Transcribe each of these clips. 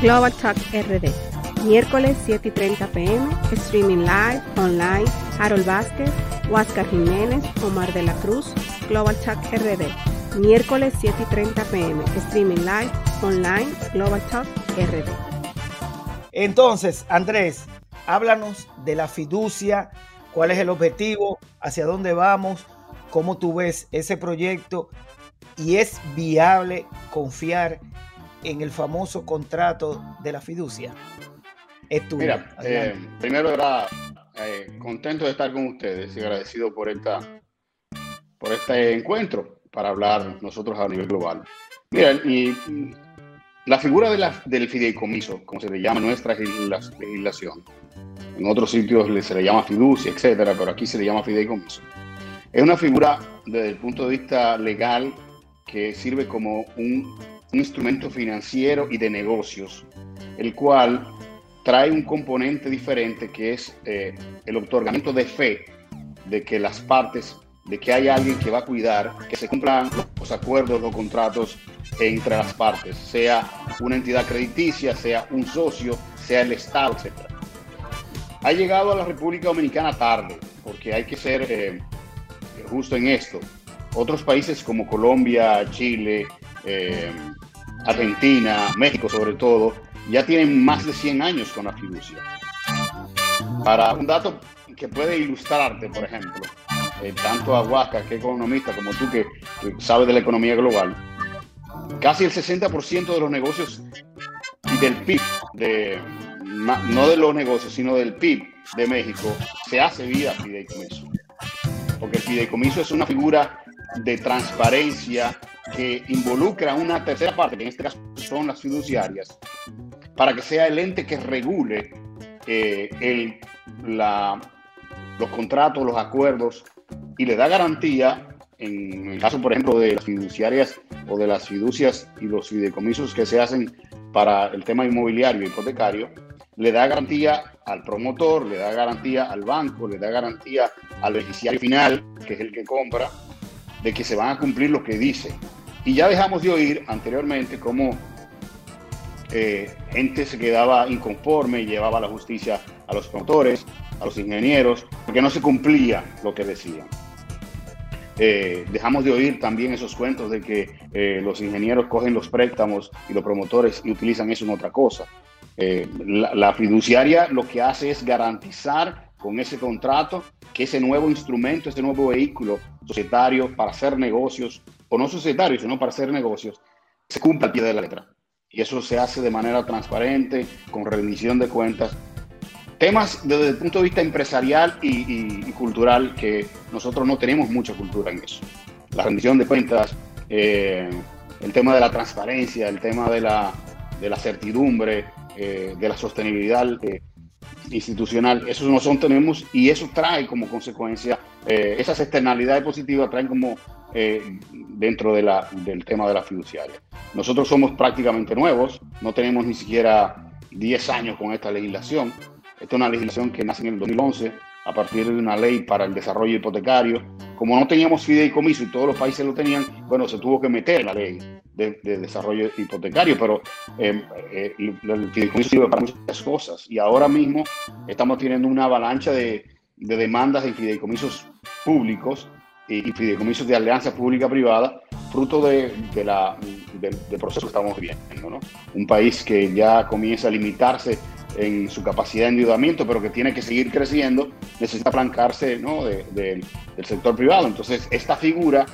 Global Talk RD. Miércoles 7 y 30 pm, streaming live, online, Harold Vázquez, Huáscar Jiménez, Omar de la Cruz, Global Talk RD. Miércoles 7 y 30 pm, streaming live, online, Global Talk RD. Entonces, Andrés, háblanos de la fiducia, cuál es el objetivo, hacia dónde vamos, cómo tú ves ese proyecto y es viable confiar en el famoso contrato de la fiducia. Es Mira, eh, primero era eh, contento de estar con ustedes y agradecido por, esta, por este encuentro para hablar nosotros a nivel global. Mira, y la figura de la, del fideicomiso, como se le llama en nuestra legislación, en otros sitios se le llama fiducia, etcétera, pero aquí se le llama fideicomiso. Es una figura desde el punto de vista legal que sirve como un, instrumento financiero y de negocios, el cual trae un componente diferente que es eh, el otorgamiento de fe de que las partes, de que hay alguien que va a cuidar, que se cumplan los acuerdos, los contratos entre las partes, sea una entidad crediticia, sea un socio, sea el Estado, etc. Ha llegado a la República Dominicana tarde, porque hay que ser eh, justo en esto. Otros países como Colombia, Chile, eh, Argentina, México sobre todo, ya tienen más de 100 años con la fiducia. Para un dato que puede ilustrarte, por ejemplo, eh, tanto a Huasca, que economista, como tú que, sabes de la economía global, casi el 60% de los negocios y del PIB, de, no de los negocios, sino del PIB de México, se hace vía fideicomiso. Porque el fideicomiso es una figura de transparencia que involucra una tercera parte, que en este caso son las fiduciarias, para que sea el ente que regule eh, el, la, los contratos, los acuerdos y le da garantía, en el caso, por ejemplo, de las fiduciarias o de las fiducias y los fideicomisos que se hacen para el tema inmobiliario hipotecario, le da garantía al promotor, le da garantía al banco, le da garantía al beneficiario final, que es el que compra, de que se van a cumplir lo que dice. Y ya dejamos de oír anteriormente cómo eh, gente se quedaba inconforme y llevaba la justicia a los promotores, a los ingenieros, porque no se cumplía lo que decían. Eh, dejamos de oír también esos cuentos de que eh, los ingenieros cogen los préstamos y los promotores y utilizan eso en otra cosa. La, la fiduciaria lo que hace es garantizar con ese contrato que ese nuevo instrumento, ese nuevo vehículo societario para hacer negocios, o no societario, sino para hacer negocios, se cumpla al pie de la letra. Y eso se hace de manera transparente, con rendición de cuentas. Temas desde el punto de vista empresarial y, cultural que nosotros no tenemos mucha cultura en eso. La rendición de cuentas, eh, el tema de la transparencia, el tema de la, de la certidumbre, eh, de la sostenibilidad. Eh, institucional. Eso no son tenemos y eso trae como consecuencia, eh, esas externalidades positivas traen como eh, dentro de la, del tema de la fiduciaria. Nosotros somos prácticamente nuevos, no tenemos ni siquiera 10 años con esta legislación. Esta es una legislación que nace en el 2011 a partir de una ley para el desarrollo hipotecario. Como no teníamos fideicomiso y todos los países lo tenían, bueno, se tuvo que meter la ley de, desarrollo hipotecario, pero eh, eh, el fideicomiso sirve para muchas cosas. Y ahora mismo estamos teniendo una avalancha de, demandas de fideicomisos públicos y, fideicomisos de alianza pública-privada, fruto de, la, del proceso que estamos viviendo. ¿no? Un país que ya comienza a limitarse en su capacidad de endeudamiento, pero que tiene que seguir creciendo, necesita aplancarse ¿no? del sector privado. Entonces, esta figura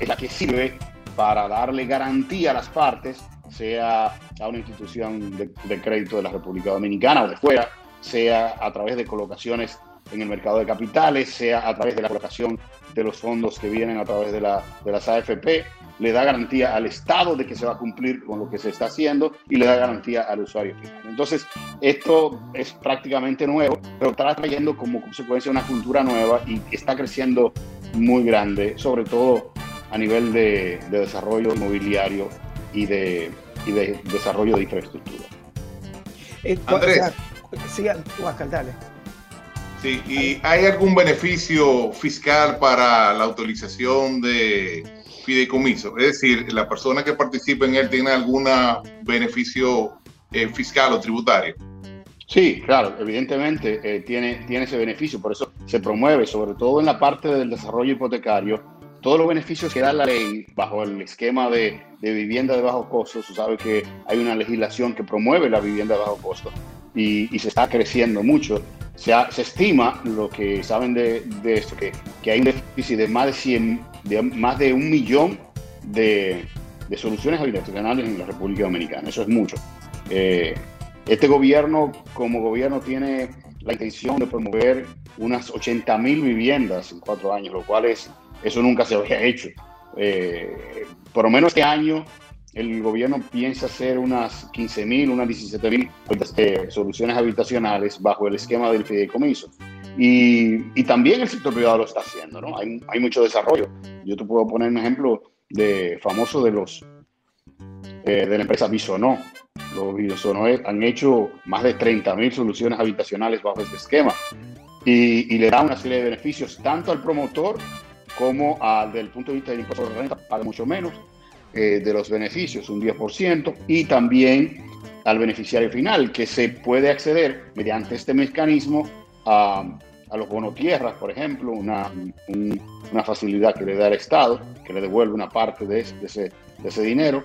es la que sirve para darle garantía a las partes, sea a una institución de, crédito de la República Dominicana o de fuera, sea a través de colocaciones en el mercado de capitales, sea a través de la colocación de los fondos que vienen a través de, la, de las AFP, le da garantía al Estado de que se va a cumplir con lo que se está haciendo y le da garantía al usuario final. Entonces, esto es prácticamente nuevo, pero está trayendo como consecuencia una cultura nueva y está creciendo muy grande, sobre todo a nivel de, desarrollo inmobiliario y de, y de desarrollo de infraestructura. Eh, Andrés. Sí, dale. Sí, ¿y hay algún beneficio fiscal para la utilización de fideicomiso? Es decir, la persona que participa en él tiene algún beneficio fiscal o tributario. Sí, claro, evidentemente tiene, tiene ese beneficio, por eso se promueve, sobre todo en la parte del desarrollo hipotecario, todos los beneficios que da la ley bajo el esquema de, vivienda de bajo costo, se sabe que hay una legislación que promueve la vivienda de bajo costo y, se está creciendo mucho. Se, se, estima, lo que saben de, esto, que, que, hay un déficit de más de, 100, de, más de un millón de, soluciones habitacionales en la República Dominicana. Eso es mucho. Eh, este gobierno, como gobierno, tiene la intención de promover unas 80 mil viviendas en cuatro años, lo cual es eso nunca se había hecho. Eh, por lo menos este año el gobierno piensa hacer unas 15.000, unas 17.000 eh, soluciones habitacionales bajo el esquema del fideicomiso. Y, y, también el sector privado lo está haciendo, ¿no? Hay, hay, mucho desarrollo. Yo te puedo poner un ejemplo de famoso de los eh, de la empresa Bisonó. Los Bisonó han hecho más de 30.000 soluciones habitacionales bajo este esquema y, y le da una serie de beneficios tanto al promotor como al, desde el punto de vista del impuesto de renta paga mucho menos eh, de los beneficios, un 10%, y también al beneficiario final, que se puede acceder mediante este mecanismo a, a los bonos tierras, por ejemplo, una, una, facilidad que le da el Estado, que le devuelve una parte de ese, de ese, de ese dinero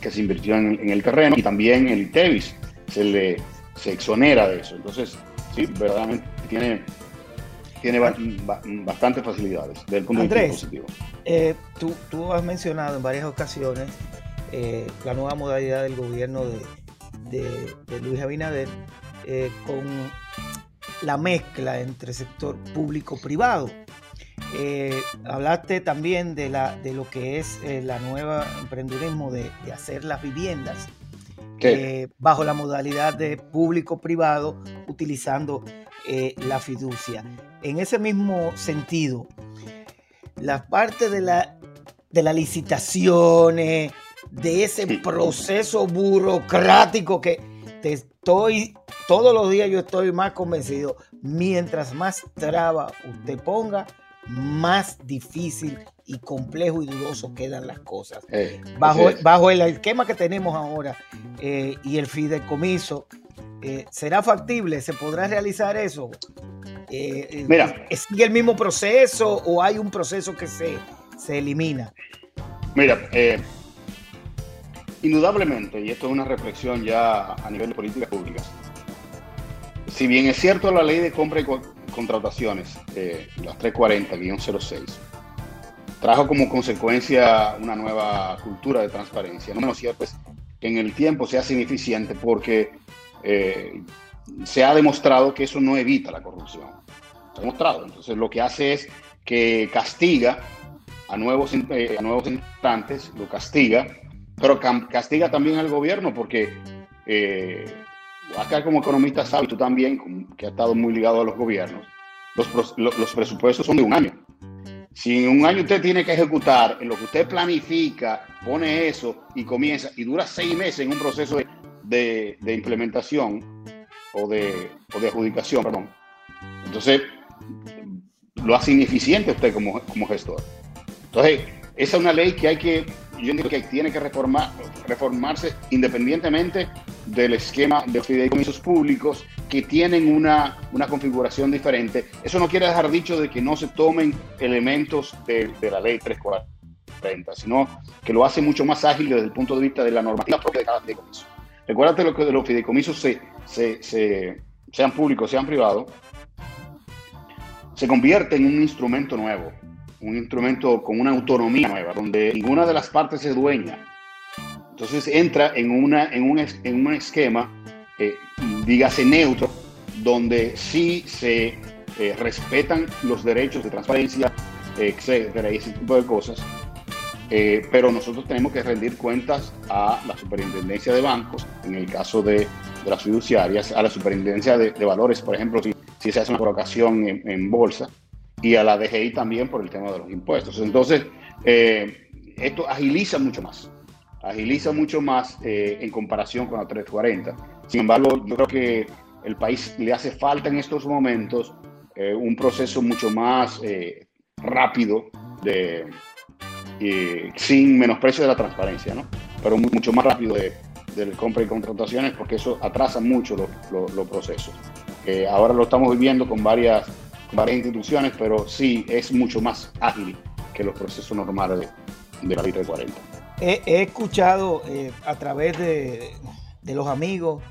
que se invirtió en, en, el terreno, y también el ITEVIS se le se exonera de eso. Entonces, sí, verdaderamente tiene tiene bastantes facilidades del punto de vista positivo. Eh, tú, tú, has mencionado en varias ocasiones eh, la nueva modalidad del gobierno de, de, Luis Abinader eh, con la mezcla entre sector público-privado. hablaste también de, la, de lo que es la nueva emprendedurismo de, de hacer las viviendas bajo la modalidad de público-privado utilizando la fiducia. En ese mismo sentido, la parte de la, de las licitaciones, de ese proceso burocrático que te estoy, todos los días yo estoy más convencido, mientras más traba usted ponga, más difícil y complejo y dudoso quedan las cosas. Eh, bajo, bajo el esquema que tenemos ahora eh, y el fideicomiso, eh, ¿será factible? ¿Se podrá realizar eso? Mira, ¿Sigue el mismo proceso o hay un proceso que se, se elimina? Mira, indudablemente, y esto es una reflexión ya a nivel de políticas públicas, si bien es cierto la ley de compra y contrataciones, las 340-06, trajo como consecuencia una nueva cultura de transparencia, no menos cierto es que en el tiempo sea ineficiente porque se ha demostrado que eso no evita la corrupción. Se ha demostrado. Entonces lo que hace es que castiga a nuevos, eh, a nuevos entrantes, lo castiga, pero castiga también al gobierno porque eh, acá como economista sabe, tú también, que ha estado muy ligado a los gobiernos, los, los, presupuestos son de un año. Si en un año usted tiene que ejecutar en lo que usted planifica, pone eso y comienza y dura seis meses en un proceso de, de, de implementación, o de, o de adjudicación, perdón. Entonces, lo hace ineficiente usted como, como gestor. Entonces, esa es una ley que hay que, yo entiendo que tiene que reformar, reformarse independientemente del esquema de fideicomisos públicos que tienen una, una, configuración diferente. Eso no quiere dejar dicho de que no se tomen elementos de, de la ley 340, sino que lo hace mucho más ágil desde el punto de vista de la normativa propia de cada fideicomiso. Recuérdate lo que de los fideicomisos se, se, sean públicos, sean privados, se convierte en un instrumento nuevo, un instrumento con una autonomía nueva, donde ninguna de las partes es dueña. Entonces entra en, una, en, un, en un esquema, eh, dígase neutro, donde sí se eh, respetan los derechos de transparencia, etcétera, y ese tipo de cosas, eh, pero nosotros tenemos que rendir cuentas a la superintendencia de bancos, en el caso de, las fiduciarias, a la superintendencia de, valores, por ejemplo, si, si, se hace una colocación en, bolsa, y a la DGI también por el tema de los impuestos. Entonces, eh, esto agiliza mucho más, agiliza mucho más eh, en comparación con la 340. Sin embargo, yo creo que el país le hace falta en estos momentos eh, un proceso mucho más eh, rápido de, eh, sin menosprecio de la transparencia, ¿no? pero mucho más rápido de, compra y contrataciones porque eso atrasa mucho los, procesos. ahora lo estamos viviendo con varias, instituciones, pero sí es mucho más ágil que los procesos normales de, de la ley 340. He, escuchado eh, a través de, de los amigos,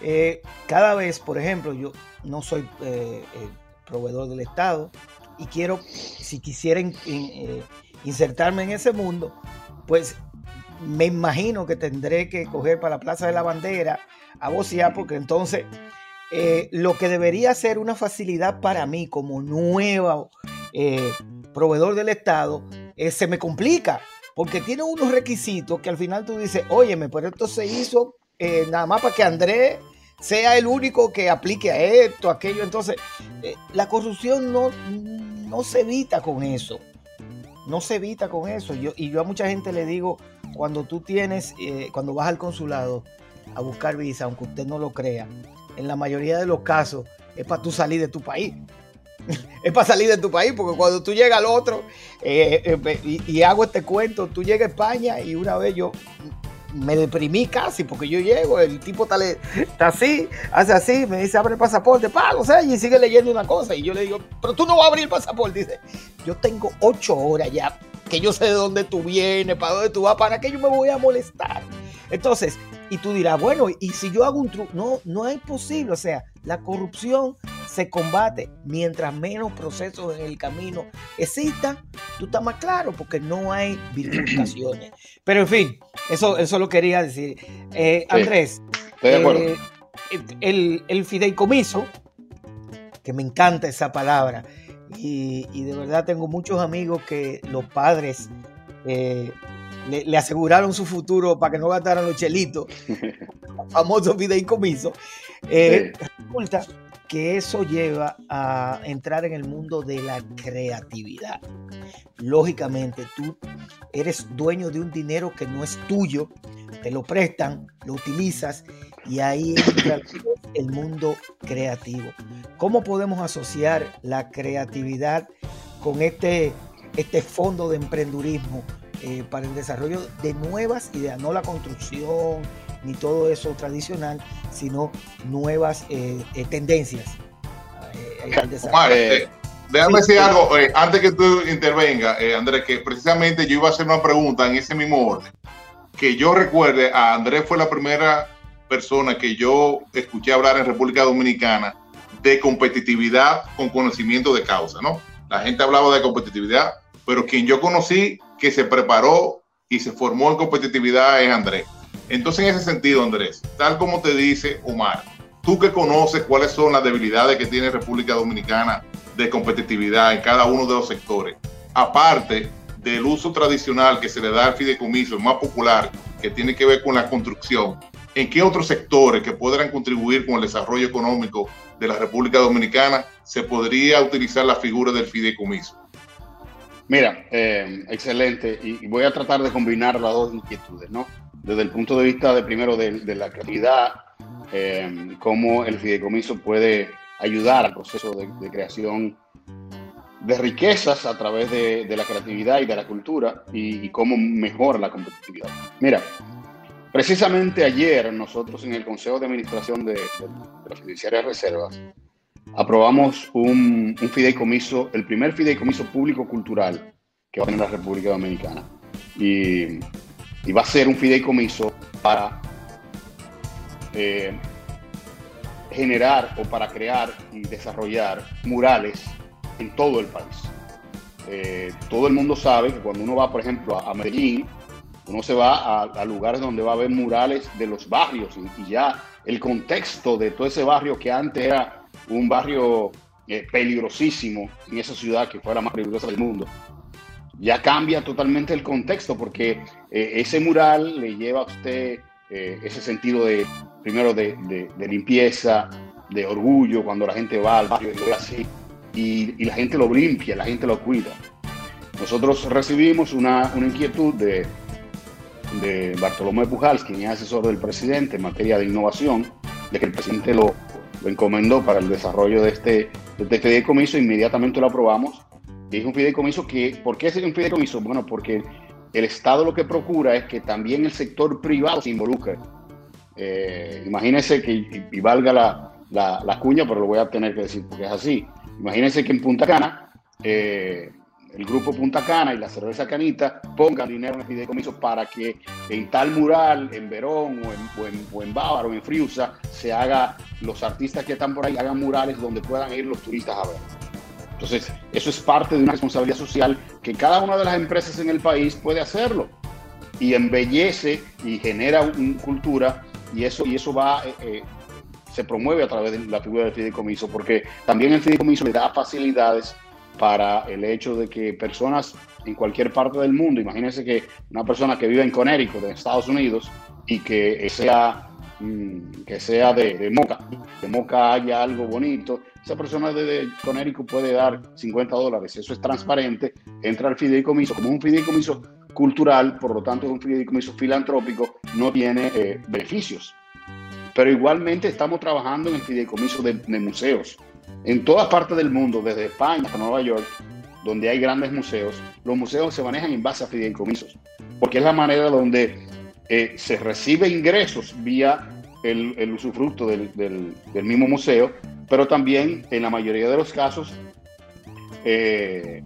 eh, cada vez, por ejemplo, yo no soy eh, proveedor del Estado y quiero, si quisiera in, in, insertarme en ese mundo, pues me imagino que tendré que coger para la Plaza de la Bandera a vocear, porque entonces lo que debería ser una facilidad para mí como nuevo proveedor del Estado se me complica porque tiene unos requisitos que al final tú dices, óyeme, pero esto se hizo nada más para que Andrés sea el único que aplique a esto, aquello. Entonces, la corrupción no, no se evita con eso. No se evita con eso. Yo, y yo a mucha gente le digo, cuando tú tienes, eh, cuando vas al consulado a buscar visa, aunque usted no lo crea, en la mayoría de los casos es para tú salir de tu país. es para salir de tu país, porque cuando tú llegas al otro, eh, eh, y, hago este cuento, tú llegas a España y una vez yo me deprimí casi, porque yo llego, el tipo está, está así, hace así, me dice, abre el pasaporte, pago, o sea, y sigue leyendo una cosa, y yo le digo, pero tú no vas a abrir el pasaporte, dice, yo tengo ocho horas ya que yo sé de dónde tú vienes, para dónde tú vas, para qué yo me voy a molestar. Entonces, y tú dirás, bueno, y si yo hago un truco, no, no es posible. O sea, la corrupción se combate mientras menos procesos en el camino existan. Tú estás más claro porque no hay bifurcaciones. Pero en fin, eso, eso lo quería decir. Eh, Andrés, eh, el, el fideicomiso, que me encanta esa palabra, y, de verdad tengo muchos amigos que los padres eh, le, aseguraron su futuro para que no gastaran los chelitos, famoso fideicomiso. Eh, Resulta que eso lleva a entrar en el mundo de la creatividad. Lógicamente, tú eres dueño de un dinero que no es tuyo, te lo prestan, lo utilizas y ahí entra el mundo creativo. ¿Cómo podemos asociar la creatividad con este, este fondo de emprendurismo eh, para el desarrollo de nuevas ideas? No la construcción ni todo eso tradicional, sino nuevas eh, eh, tendencias. déjame decir algo antes que tú intervenga, Andrés, que precisamente yo iba a hacer una pregunta en ese mismo orden. Que yo recuerde, a Andrés fue la primera persona que yo escuché hablar en República Dominicana de competitividad con conocimiento de causa, ¿no? La gente hablaba de competitividad, pero quien yo conocí que se preparó y se formó en competitividad es Andrés. Entonces, en ese sentido, Andrés, tal como te dice Omar, tú que conoces cuáles son las debilidades que tiene República Dominicana de competitividad en cada uno de los sectores, aparte del uso tradicional que se le da al fideicomiso, el más popular, que tiene que ver con la construcción, ¿en qué otros sectores que puedan contribuir con el desarrollo económico de la República Dominicana se podría utilizar la figura del fideicomiso? Mira, eh, excelente. Y, voy a tratar de combinar las dos inquietudes, ¿no? Desde el punto de vista de primero de, la creatividad, eh, cómo el fideicomiso puede ayudar al proceso de, creación de riquezas a través de, la creatividad y de la cultura y, y cómo mejora la competitividad. Mira, Precisamente ayer nosotros en el Consejo de Administración de, Fiduciaria de Reservas aprobamos un, fideicomiso, el primer fideicomiso público cultural que va a tener la República Dominicana. Y, va a ser un fideicomiso para eh, generar o para crear y desarrollar murales en todo el país. Eh, todo el mundo sabe que cuando uno va, por ejemplo, a Medellín, uno se va a, lugares donde va a ver murales de los barrios y, ya el contexto de todo ese barrio que antes era un barrio eh, peligrosísimo en esa ciudad que fue la más peligrosa del mundo, ya cambia totalmente el contexto porque eh, ese mural le lleva a usted eh, ese sentido de, primero, de, limpieza, de orgullo, cuando la gente va al barrio y lo así, y, la gente lo limpia, la gente lo cuida. Nosotros recibimos una, inquietud de, de Bartolomé Pujals, quien es asesor del presidente en materia de innovación, de que el presidente lo, encomendó para el desarrollo de este, de este fideicomiso, inmediatamente lo aprobamos. Es un fideicomiso que, ¿por qué es un fideicomiso? Bueno, porque el Estado lo que procura es que también el sector privado se involucre Eh, imagínense que, y, valga la, la, cuña, pero lo voy a tener que decir porque es así. Imagínense que en Punta Cana, eh, el grupo Punta Cana y la cerveza Canita pongan dinero en el fideicomiso para que en tal mural, en Verón o en, o en, Bávaro o en Friusa, se haga, los artistas que están por ahí hagan murales donde puedan ir los turistas a ver. Entonces, eso es parte de una responsabilidad social que cada una de las empresas en el país puede hacerlo. Y embellece y genera una cultura y eso, y eso va, eh, eh, se promueve a través de la figura del fideicomiso porque también el fideicomiso le da facilidades para el hecho de que personas en cualquier parte del mundo, imagínense que una persona que vive en Connecticut, en Estados Unidos, y que sea, mm, que sea de, Moca, de Moca haya algo bonito, esa persona de, Connecticut puede dar 50 dólares, eso es transparente, entra al fideicomiso, como un fideicomiso cultural, por lo tanto un fideicomiso filantrópico, no tiene eh, beneficios. Pero igualmente estamos trabajando en el fideicomiso de, de museos en todas partes del mundo, desde España hasta Nueva York, donde hay grandes museos, los museos se manejan en base a fideicomisos, porque es la manera donde eh, se recibe ingresos vía el, usufructo del, mismo museo, pero también en la mayoría de los casos eh,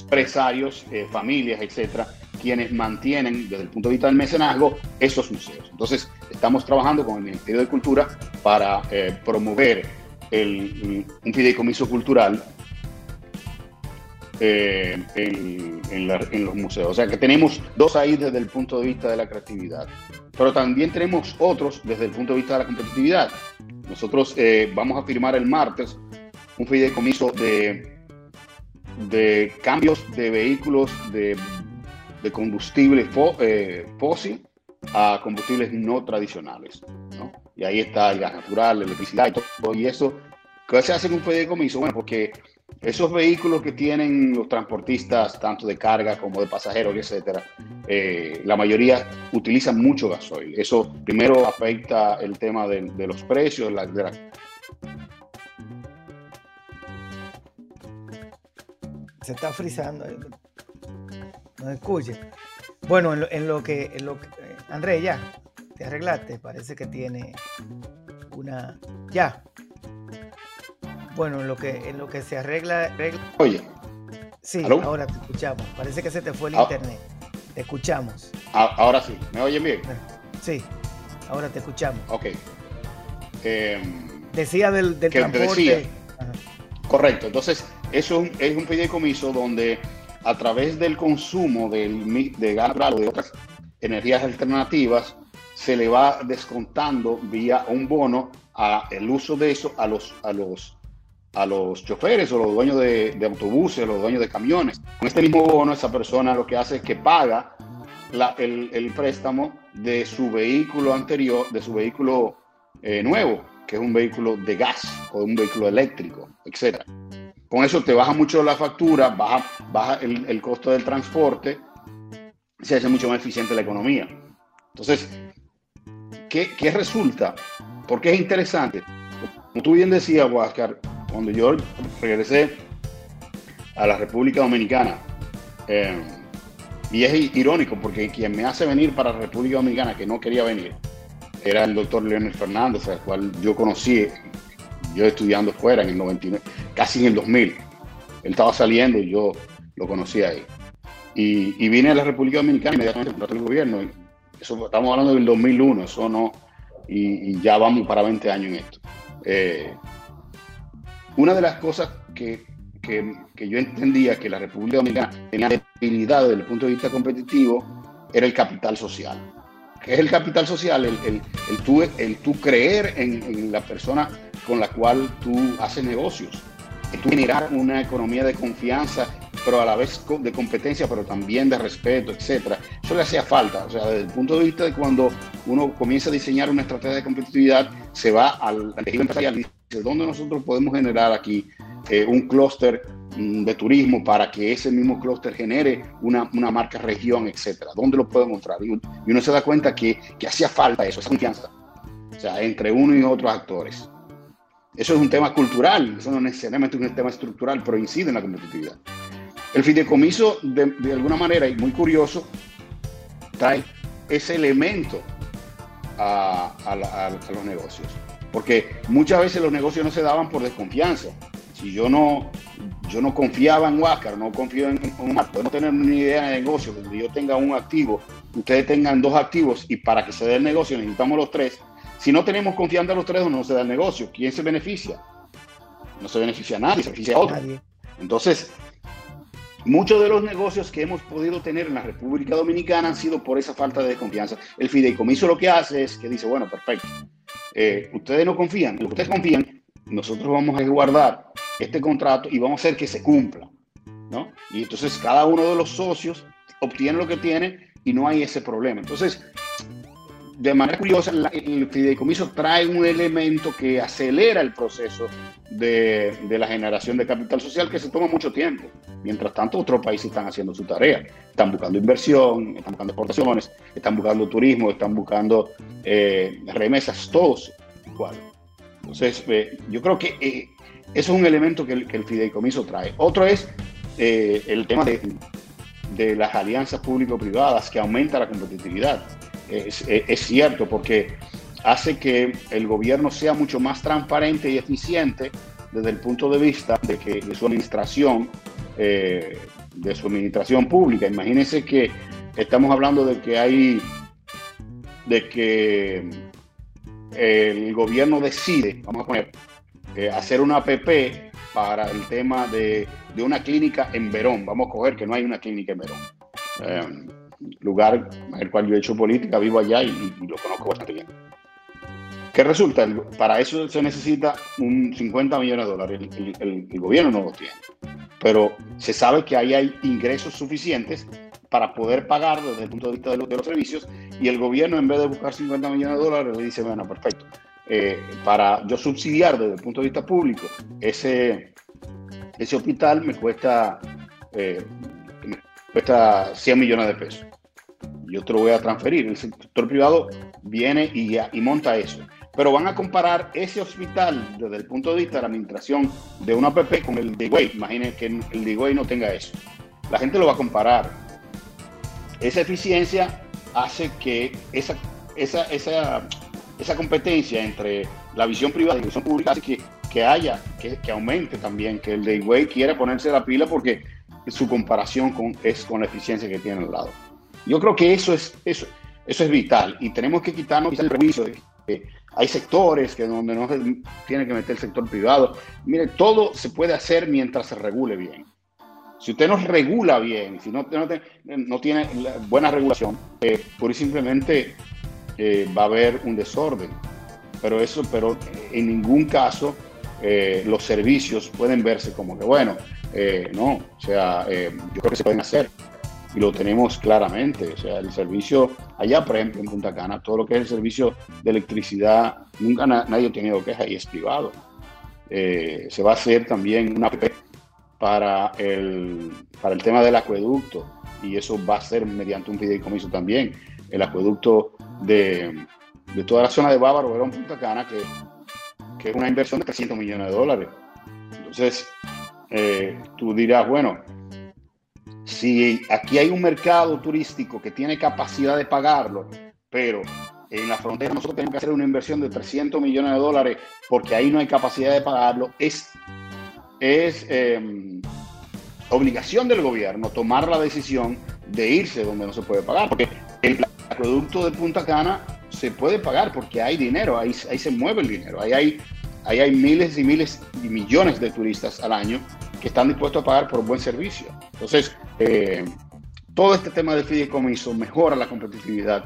empresarios, eh, familias, etcétera, quienes mantienen desde el punto de vista del mecenazgo esos museos. Entonces, estamos trabajando con el Ministerio de Cultura para promover un fideicomiso cultural eh, en, los museos. O sea que tenemos dos ahí desde el punto de vista de la creatividad, pero también tenemos otros desde el punto de vista de la competitividad. Nosotros eh, vamos a firmar el martes un fideicomiso de, de cambios de vehículos de de combustible fósil a combustibles no tradicionales. ¿no? Y ahí está el gas natural, la electricidad y todo. Y eso, ¿qué se hace con un fideicomiso? Bueno, porque esos vehículos que tienen los transportistas, tanto de carga como de pasajeros, etcétera, eh, la mayoría utilizan mucho gasoil. Eso primero afecta el tema de, los precios, de la se está frizando no escuche. Bueno, en lo, que, en lo eh, André, ya, te arreglaste, parece que tiene una, ya. Bueno, en lo que, en lo que se arregla, Oye. Sí, ahora te escuchamos. Parece que se te fue el ah. internet. Te escuchamos. Ah, ahora sí, ¿me oyen bien? Sí, ahora te escuchamos. Ok. Em, decía del, del transporte. correcto, entonces eso es un fideicomiso donde a través del consumo del, de gas o de otras energías alternativas, se le va descontando vía un bono a el uso de eso a los, a los, a los choferes o los dueños de, autobuses, los dueños de camiones. Con este mismo bono, esa persona lo que hace es que paga el, préstamo de su vehículo anterior, de su vehículo eh, nuevo, que es un vehículo de gas o un vehículo eléctrico, etcétera. Con eso te baja mucho la factura, baja, baja el, costo del transporte, se hace mucho más eficiente la economía. Entonces, ¿qué, ¿qué, resulta? Porque es interesante. Como tú bien decías, Huáscar, cuando yo regresé a la República Dominicana, eh, y es irónico porque quien me hace venir para la República Dominicana, que no quería venir, era el doctor Leonel Fernández, al cual yo conocí yo estudiando fuera en el 99, casi en el 2000. Él estaba saliendo y yo lo conocí ahí. Y, vine a la República Dominicana inmediatamente con el gobierno. Eso, estamos hablando del 2001, eso no. Y, ya vamos para 20 años en esto. Eh, una de las cosas que, que, yo entendía que la República Dominicana tenía debilidad desde el punto de vista competitivo era el capital social. ¿Qué es el capital social? El, el, el, tú, el tú creer en, en la persona con la cual tú haces negocios. Tú generar una economía de confianza, pero a la vez de competencia, pero también de respeto, etcétera. Eso le hacía falta. O sea, desde el punto de vista de cuando uno comienza a diseñar una estrategia de competitividad, se va al tejido empresarial y dice, ¿dónde nosotros podemos generar aquí eh, un clúster mm, de turismo para que ese mismo clúster genere una, una, marca región, etcétera? ¿Dónde lo puedo mostrar? Y uno se da cuenta que, que hacía falta eso, esa confianza. O sea, entre uno y otros actores. Eso es un tema cultural, eso no necesariamente es un tema estructural, pero incide en la competitividad. El fideicomiso, de, alguna manera, y muy curioso, trae ese elemento a, los negocios. Porque muchas veces los negocios no se daban por desconfianza. Si yo no, yo no confiaba en Huáscar, no confío en, un podemos tener una idea de negocio, donde yo tenga un activo, ustedes tengan dos activos y para que se dé el negocio necesitamos los tres. Si no tenemos confianza en los tres, no se da el negocio. ¿Quién se beneficia? No se beneficia a nadie, se beneficia a otro. Entonces, Muchos de los negocios que hemos podido tener en la República Dominicana han sido por esa falta de confianza. El fideicomiso lo que hace es que dice, bueno, perfecto, eh, ustedes no confían, ustedes confían, nosotros vamos a guardar este contrato y vamos a hacer que se cumpla, ¿no? Y entonces cada uno de los socios obtiene lo que tiene y no hay ese problema. Entonces, de manera curiosa, el fideicomiso trae un elemento que acelera el proceso de, la generación de capital social que se toma mucho tiempo. Mientras tanto, otros países están haciendo su tarea. Están buscando inversión, están buscando exportaciones, están buscando turismo, están buscando eh, remesas, todos igual. Entonces, eh, yo creo que eh, eso es un elemento que el, fideicomiso trae. Otro es el tema de, de las alianzas público-privadas que aumenta la competitividad es, cierto, porque hace que el gobierno sea mucho más transparente y eficiente desde el punto de vista de, que, de su administración, eh, de su administración pública. Imagínense que estamos hablando de que hay, de que el gobierno decide, vamos a poner, eh, hacer una APP para el tema de, de, una clínica en Verón. Vamos a coger que no hay una clínica en Verón. Eh, lugar en el cual yo he hecho política, vivo allá y, lo conozco bastante bien. ¿Qué resulta? Para eso se necesita un 50 millones de dólares. El, gobierno no lo tiene. Pero se sabe que ahí hay ingresos suficientes para poder pagar desde el punto de vista de los, servicios y el gobierno en vez de buscar 50 millones de dólares le dice, bueno, perfecto, eh, para yo subsidiar desde el punto de vista público ese, ese hospital me cuesta, eh, cuesta 100 millones de pesos yo te lo voy a transferir. El sector privado viene y, y monta eso. Pero van a comparar ese hospital desde el punto de vista de la administración de una APP con el de Higüey. Imaginen que el de Higüey no tenga eso. La gente lo va a comparar. Esa eficiencia hace que esa, esa, esa, esa competencia entre la visión privada y la visión pública hace que, que haya, que, que, aumente también, que el de Higüey quiera ponerse la pila porque su comparación con, es con la eficiencia que tiene al lado. Yo creo que eso es, eso, eso es vital y tenemos que quitarnos el prejuicio de que hay sectores que donde no se tiene que meter el sector privado. Mire, todo se puede hacer mientras se regule bien. Si usted no regula bien, si no, tiene buena regulación, eh, y simplemente eh, va a haber un desorden. Pero eso, pero en ningún caso eh, los servicios pueden verse como que, bueno, no, o sea, yo creo que se pueden hacer y lo tenemos claramente. O sea, el servicio allá, por ejemplo, en Punta Cana, todo lo que es el servicio de electricidad, nunca nadie ha tenido queja y es privado. Eh, se va a hacer también una para el, para el tema del acueducto y eso va a ser mediante un fideicomiso también. El acueducto de, de toda la zona de Bávaro, Verón, Punta Cana, que es una inversión de 300 millones de dólares. Entonces, eh, tú dirás, bueno, si aquí hay un mercado turístico que tiene capacidad de pagarlo, pero en la frontera nosotros tenemos que hacer una inversión de 300 millones de dólares porque ahí no hay capacidad de pagarlo, es, es em, obligación del gobierno tomar la decisión de irse donde no se puede pagar, porque el producto de Punta Cana se puede pagar porque hay dinero, ahí, ahí se mueve el dinero, ahí hay, ahí hay miles y miles y millones de turistas al año que están dispuestos a pagar por un buen servicio. Entonces, eh, todo este tema del fideicomiso mejora la competitividad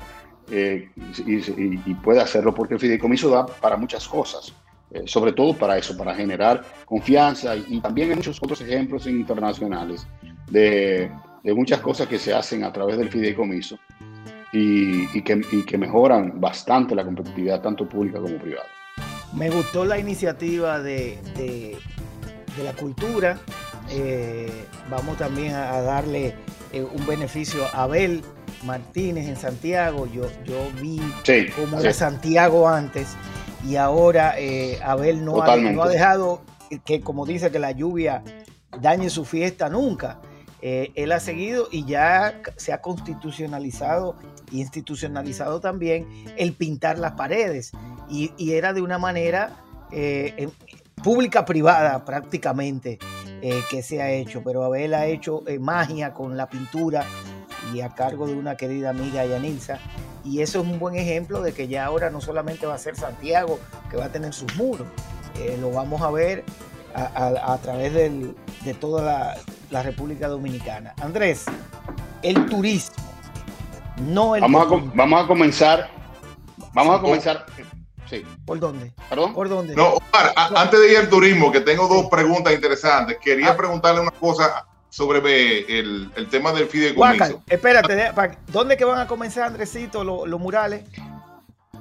eh, y, puede hacerlo porque el fideicomiso da para muchas cosas, eh, sobre todo para eso, para generar confianza y, también hay muchos otros ejemplos internacionales de, muchas cosas que se hacen a través del fideicomiso y, que, mejoran bastante la competitividad tanto pública como privada. Me gustó la iniciativa de de la cultura. Eh, vamos también a, darle eh, un beneficio a Abel Martínez en Santiago. Yo, yo vi cómo era Santiago antes y ahora eh, Abel no ha, no ha, dejado que, como dice, que la lluvia dañe su fiesta nunca. él ha seguido y ya se ha constitucionalizado institucionalizado también el pintar las paredes y, era de una manera eh, pública-privada prácticamente eh, que se ha hecho, pero Abel ha hecho eh, magia con la pintura y a cargo de una querida amiga Yanilza. Y eso es un buen ejemplo de que ya ahora no solamente va a ser Santiago que va a tener sus muros, lo vamos a ver a, través de toda la, República Dominicana. Andrés, el turismo, no el vamos, A, vamos a comenzar, vamos a comenzar Sí. ¿Por dónde? ¿Perdón? ¿Por dónde? No, Omar, antes de ir al turismo, que tengo dos preguntas interesantes, quería ah. preguntarle una cosa sobre el, el tema del fideicomiso. espérate, ¿dónde que van a comenzar, Andresito, los murales?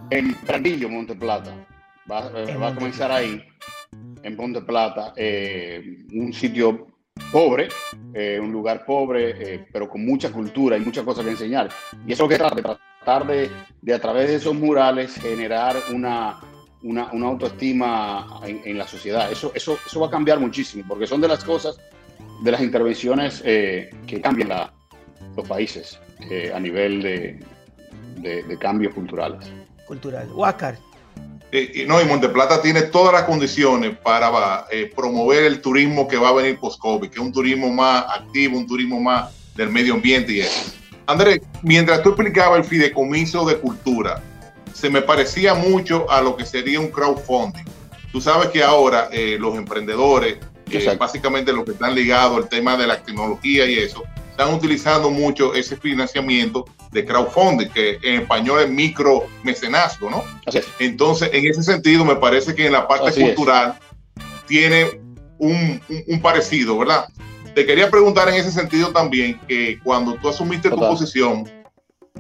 En Prandillo, Monte Plata. Va, eh, va a comenzar ahí, en Monte Plata, eh, un sitio pobre, eh, un lugar pobre, pero con mucha cultura y muchas cosas que enseñar. Y eso es lo que trata, tratar de, a través de esos murales generar una, una, autoestima en, la sociedad. Eso, eso, eso va a cambiar muchísimo, porque son de las cosas, de las intervenciones eh, que cambian los países eh, a nivel de, de, cambios culturales. Cultural. Huáscar. Eh, no, y Monteplata tiene todas las condiciones para promover el turismo que va a venir post-COVID, que es un turismo más activo, un turismo más del medio ambiente y eso. Andrés, mientras tú explicabas el fideicomiso de cultura, se me parecía mucho a lo que sería un crowdfunding. Tú sabes que ahora eh, los emprendedores, eh, básicamente los que están ligados al tema de la tecnología y eso, están utilizando mucho ese financiamiento de crowdfunding, que en español es micro mecenazgo, ¿no? Entonces, en ese sentido, me parece que en la parte cultural tiene un, parecido, ¿verdad? Te quería preguntar en ese sentido también, que cuando tú asumiste tu posición,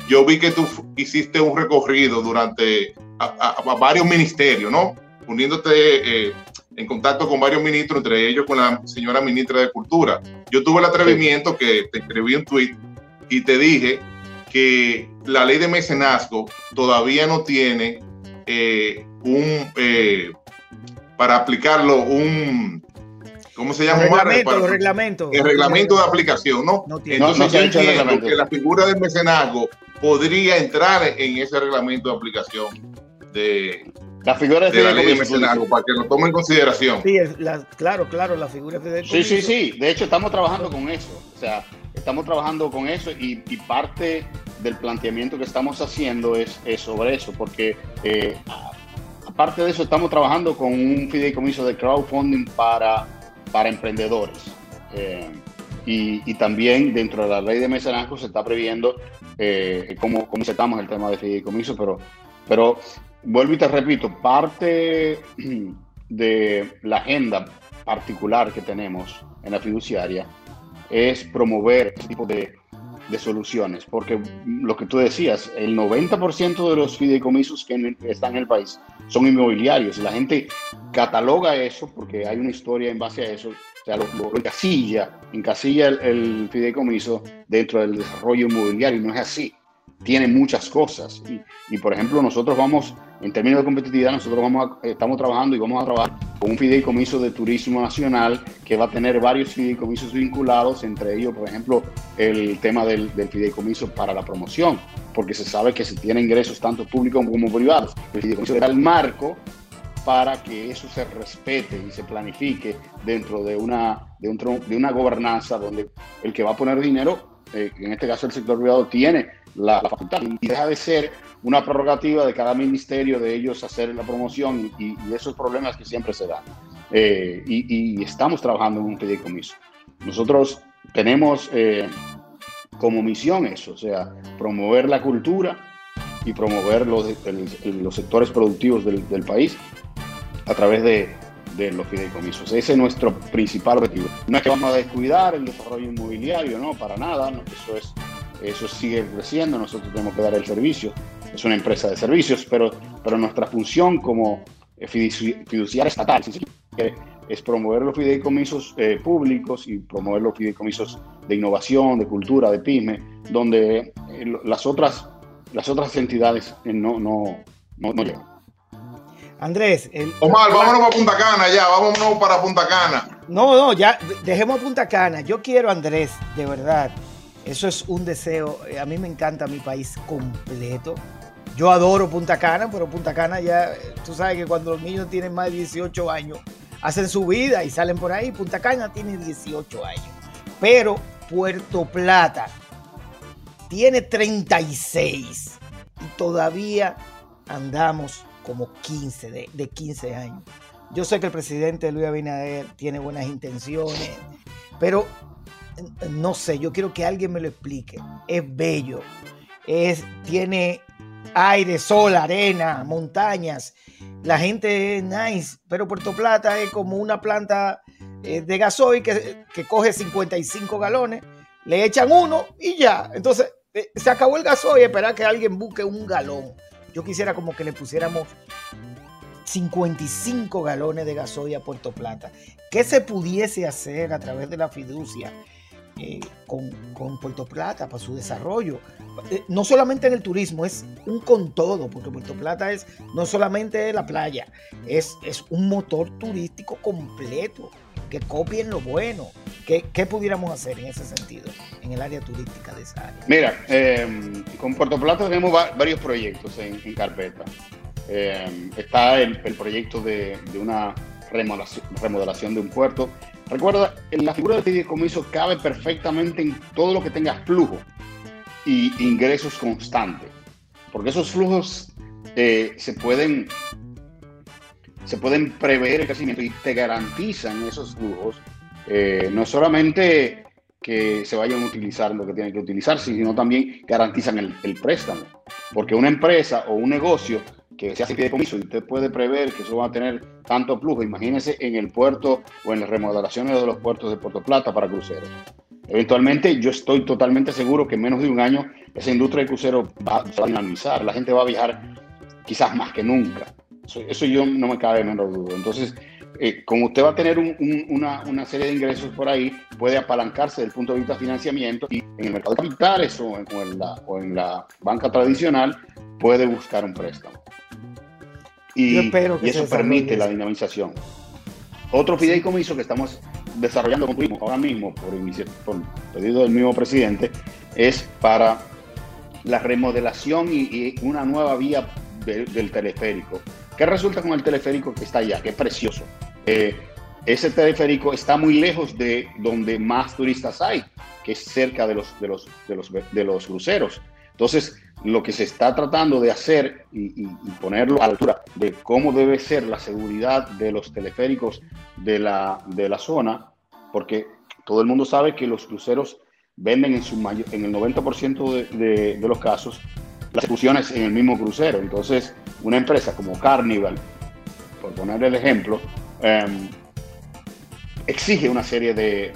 yo vi que tú hiciste un recorrido durante a, varios ministerios, ¿no? Uniéndote eh, en contacto con varios ministros, entre ellos con la señora ministra de Cultura. Yo tuve el atrevimiento que te escribí un tweet y te dije que la ley de mecenazgo todavía no tiene eh, un, eh, para aplicarlo, un, ¿Cómo se llama? Reglamento, reglamento. El reglamento de aplicación, ¿no? no tiene. Entonces yo entiendo que la figura del mecenazgo podría entrar en ese reglamento de aplicación de, la figura de, la ley de mecenazgo, para que lo tome en consideración. Sí, claro, claro, la figura de Sí, sí, sí. De hecho, estamos trabajando con eso. O sea, estamos trabajando con eso y, parte del planteamiento que estamos haciendo es, sobre eso, porque eh, aparte de eso, estamos trabajando con un fideicomiso de crowdfunding para para emprendedores. Eh, y, también dentro de la ley de mecenazgo se está previendo eh, cómo, cómo aceptamos el tema de fideicomiso, pero, pero vuelvo y te repito, parte de la agenda particular que tenemos en la fiduciaria es promover este tipo de, de soluciones, porque lo que tú decías, el 90% de los fideicomisos que están en el país son inmobiliarios. La gente cataloga eso porque hay una historia en base a eso, o sea, lo, encasilla, encasilla el, fideicomiso dentro del desarrollo inmobiliario, no es así. Tiene muchas cosas. Y, por ejemplo, nosotros vamos, en términos de competitividad, nosotros vamos estamos trabajando y vamos a trabajar con un fideicomiso de turismo nacional que va a tener varios fideicomisos vinculados, entre ellos, por ejemplo, el tema del, fideicomiso para la promoción porque se sabe que se tiene ingresos tanto públicos como privados. El fideicomiso el marco para que eso se respete y se planifique dentro de una, de, de una gobernanza donde el que va a poner dinero, eh, en este caso el sector privado, tiene la, facultad y deja de ser una prerrogativa de cada ministerio de ellos hacer la promoción y, esos problemas que siempre se dan. Eh, y, estamos trabajando en un fideicomiso. Nosotros tenemos eh, como misión eso, o sea, promover la cultura y promover los, los sectores productivos del, país a través de, de, los fideicomisos. Ese es nuestro principal objetivo. No es que vamos a descuidar el desarrollo inmobiliario, no, para nada, eso, es, eso sigue creciendo, nosotros tenemos que dar el servicio, es una empresa de servicios, pero, pero nuestra función como fiduciaria estatal, si se quiere, es promover los fideicomisos eh, públicos y promover los fideicomisos de innovación, de cultura, de pyme, donde eh, las, otras, las otras entidades eh, no, no, no, llegan. Andrés, el... Omar, vámonos para Punta Cana ya, vámonos para Punta Cana. No, no, ya dejemos Punta Cana. Yo quiero, Andrés, de verdad, Eso es un deseo. Eh, a mí me encanta mi país completo. Yo adoro Punta Cana, pero Punta Cana ya, tú sabes que cuando los niños tienen más de 18 años, hacen su vida y salen por ahí. Punta Cana tiene 18 años. Pero Puerto Plata tiene 36 y todavía andamos como 15, de, de 15 años. Yo sé que el presidente Luis Abinader tiene buenas intenciones, pero no sé, yo quiero que alguien me lo explique. Es bello, es, tiene aire, sol, arena, montañas. La gente es nice, pero Puerto Plata es como una planta eh, de gasoil que, que coge 55 galones, le echan uno y ya. Entonces, eh, se acabó el gasoil esperar que alguien busque un galón. Yo quisiera como que le pusiéramos 55 galones de gasoil a Puerto Plata. ¿Qué se pudiese hacer a través de la fiducia eh, con, Puerto Plata para su desarrollo? Eh, no solamente en el turismo, es un con todo, porque Puerto Plata es no solamente la playa, es, es un motor turístico completo, que copien lo bueno. ¿Qué, ¿Qué, pudiéramos hacer en ese sentido, en el área turística de esa área? Mira, eh, con Puerto Plata tenemos varios proyectos en, carpeta. Está el, proyecto de, una remodelación, de un puerto. Recuerda, la figura del fideicomiso cabe perfectamente en todo lo que tenga flujo y ingresos constantes, porque esos flujos eh, se pueden se pueden prever el crecimiento y te garantizan esos flujos, eh, no solamente que se vayan a utilizar lo que tienen que utilizar, sino también garantizan el, el préstamo. Porque una empresa o un negocio que se hace fideicomiso y usted puede prever que eso va a tener tanto flujo, imagínese en el puerto o en las remodelaciones de los puertos de Puerto Plata para cruceros. Eventualmente, yo estoy totalmente seguro que en menos de un año esa industria de cruceros va, a dinamizar, la gente va a viajar quizás más que nunca. Eso, yo no me cabe menor duda. Entonces, eh, como usted va a tener una, una, serie de ingresos por ahí, puede apalancarse desde el punto de vista de financiamiento y en el mercado de capitales o en, la, o en la banca tradicional puede buscar un préstamo y, eso permite la dinamización. Otro fideicomiso que estamos desarrollando ahora mismo por, por, pedido del mismo presidente es para la remodelación y, una nueva vía del teleférico. ¿Qué resulta con el teleférico que está allá? Que es precioso. Eh, ese teleférico está muy lejos de donde más turistas hay, que es cerca de los, de los, de los, de los cruceros. Entonces, lo que se está tratando de hacer y, ponerlo a la altura de cómo debe ser la seguridad de los teleféricos de la, de la zona, porque todo el mundo sabe que los cruceros venden en, su en el 90% de, de, los casos las excursiones en el mismo crucero. Entonces, una empresa como Carnival, por poner el ejemplo, em, exige una serie de,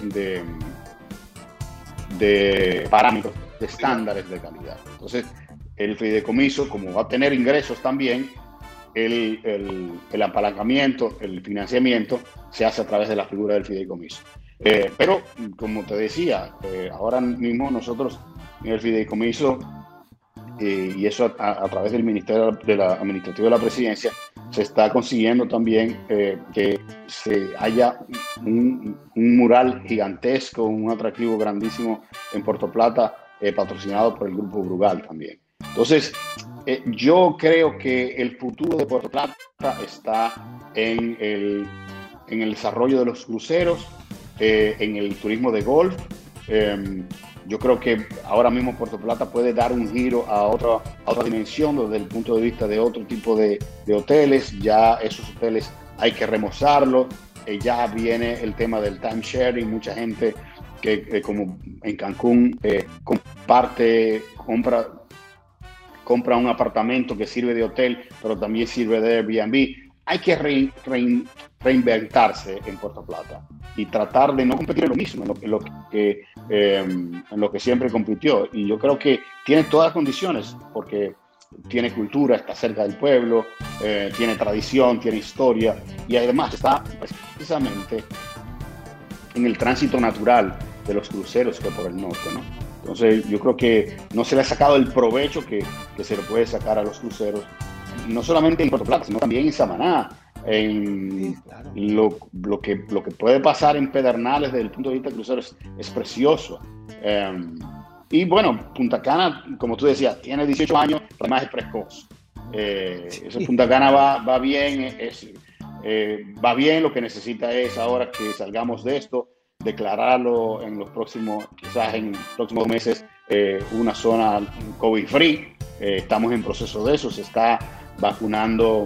de parámetros, de estándares de calidad. Entonces, el fideicomiso, como va a tener ingresos también, el, el, apalancamiento, el financiamiento se hace a través de la figura del fideicomiso. Eh, pero, como te decía, eh, ahora mismo nosotros en el fideicomiso, eh, y eso a, través del Ministerio de la Administrativo de la Presidencia, se está consiguiendo también que se haya un, un, mural gigantesco, un atractivo grandísimo en Puerto Plata, patrocinado por el Grupo Brugal también. Entonces, eh, yo creo que el futuro de Puerto Plata está en el, en el desarrollo de los cruceros, eh, en el turismo de golf. Em, yo creo que ahora mismo Puerto Plata puede dar un giro a otra, otra dimensión desde el punto de vista de otro tipo de, de hoteles. Ya esos hoteles hay que remozarlos. Eh, ya viene el tema del timesharing. Mucha gente que, como en Cancún, comparte, compra compra un apartamento que sirve de hotel, pero también sirve de Airbnb. Hay que reinventarse en Puerto Plata y tratar de no competir en lo mismo, en lo, que, em, en lo que siempre compitió. Y yo creo que tiene todas las condiciones, porque tiene cultura, está cerca del pueblo, eh, tiene tradición, tiene historia y además está precisamente en el tránsito natural de los cruceros que por el norte, ¿no? Entonces yo creo que no se le ha sacado el provecho que, que se le puede sacar a los cruceros, no solamente en Puerto Plata, sino también en Samaná, en lo, lo, que, lo que puede pasar en Pedernales desde el punto de vista de cruceros es, precioso. Em, Y bueno, Punta Cana, como tú decías, tiene 18 años, además es precoz. Eh, Punta Cana va, va bien, es, eh, va bien, lo que necesita es ahora que salgamos de esto, declararlo en los próximos, quizás en los próximos meses, eh, una zona COVID free. Eh, estamos en proceso de eso, se está vacunando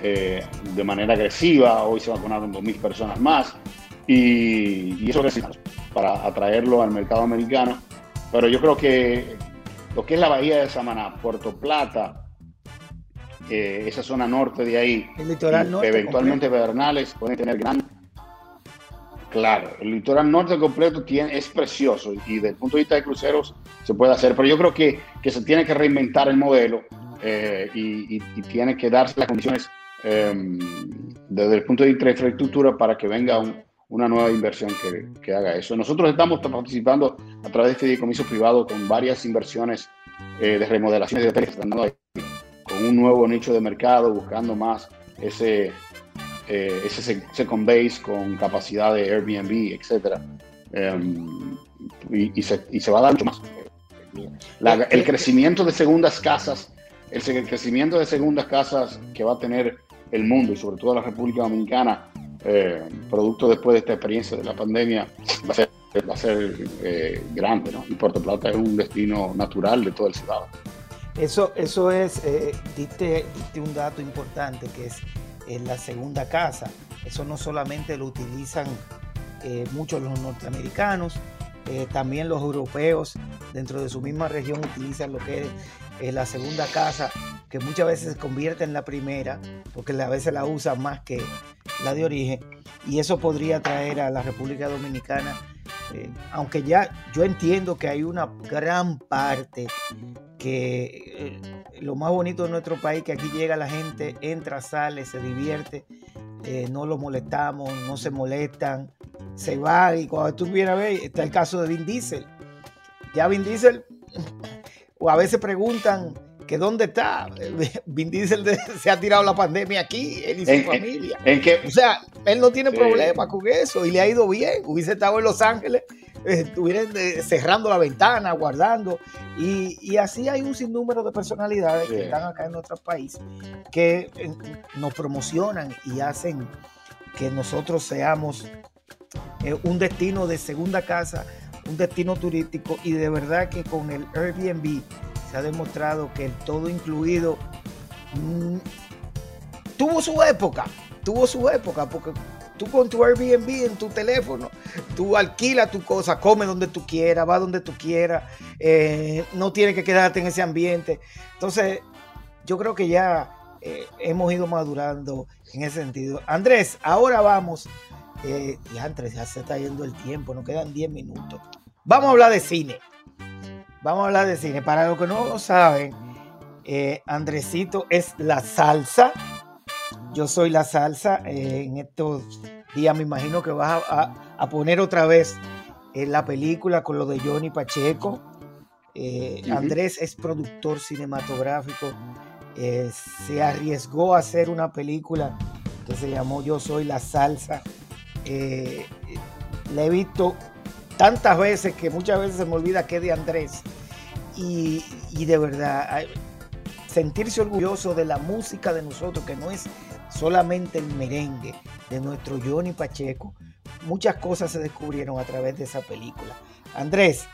de manera agresiva, hoy se vacunaron 2.000 personas más y, y eso necesitamos para atraerlo al mercado americano. Pero yo creo que lo que es la bahía de Samaná, Puerto Plata, esa zona norte de ahí, el litoral norte eventualmente Pedernales pueden tener gran... Claro, el litoral norte completo tiene, es precioso y desde el punto de vista de cruceros se puede hacer, pero yo creo que, se tiene que reinventar el modelo eh, y, tiene que darse las condiciones em, desde el punto de vista de infraestructura para que venga una nueva inversión que, haga eso. Nosotros estamos participando a través de este fideicomiso privado con varias inversiones eh, de remodelaciones de hoteles con un nuevo nicho de mercado, buscando más ese, eh, ese second base con capacidad de Airbnb, etc. Em, y, se, y, se, va a dar mucho más. el crecimiento de segundas casas, el, crecimiento de segundas casas que va a tener el mundo y sobre todo la República Dominicana, eh, producto después de esta experiencia de la pandemia, va a ser, va a ser eh, grande. ¿no? Y Puerto Plata es un destino natural de todo el estado. Eso, eso es, eh, diste, un dato importante que es la segunda casa. Eso no solamente lo utilizan eh, muchos los norteamericanos, eh, también los europeos dentro de su misma región utilizan lo que es la segunda casa, que muchas veces se convierte en la primera, porque a veces la usan más que la de origen, y eso podría traer a la República Dominicana, aunque ya yo entiendo que hay una gran parte que eh, lo más bonito de nuestro país que aquí llega la gente, entra, sale, se divierte, eh, no lo molestamos, no se molestan, se va y cuando tú vienes a ver, está el caso de Vin Diesel. Ya Vin Diesel, o a veces preguntan que dónde está. Vin Diesel se ha tirado la pandemia aquí, él y su familia. o sea, él no tiene problema con eso y le ha ido bien. Hubiese estado en Los Ángeles estuvieran eh, cerrando la ventana, guardando. Y, así hay un sinnúmero de personalidades que están acá en nuestro país que eh, nos promocionan y hacen que nosotros seamos eh, un destino de segunda casa, un destino turístico y de verdad que con el Airbnb se ha demostrado que el todo incluido mm, tuvo su época, tuvo su época, porque Tú con tu Airbnb en tu teléfono, tú alquilas tu cosa, come donde tú quieras, va donde tú quieras, eh, no tienes que quedarte en ese ambiente. Entonces, yo creo que ya eh, hemos ido madurando en ese sentido. Andrés, ahora vamos. Eh, y Andrés, ya se está yendo el tiempo, nos quedan 10 minutos. Vamos a hablar de cine. Vamos a hablar de cine. Para los que no lo saben, Andresito es la salsa yo soy la salsa. Eh, en estos días me imagino que vas a, poner otra vez eh, la película con lo de Johnny Pacheco. Eh, Andrés es productor cinematográfico. se arriesgó a hacer una película que se llamó Yo Soy la Salsa. la he visto tantas veces que muchas veces se me olvida que es de Andrés. Y, y de verdad, sentirse orgulloso de la música de nosotros, que no es solamente el merengue de nuestro Johnny Pacheco, muchas cosas se descubrieron a través de esa película. Andrés,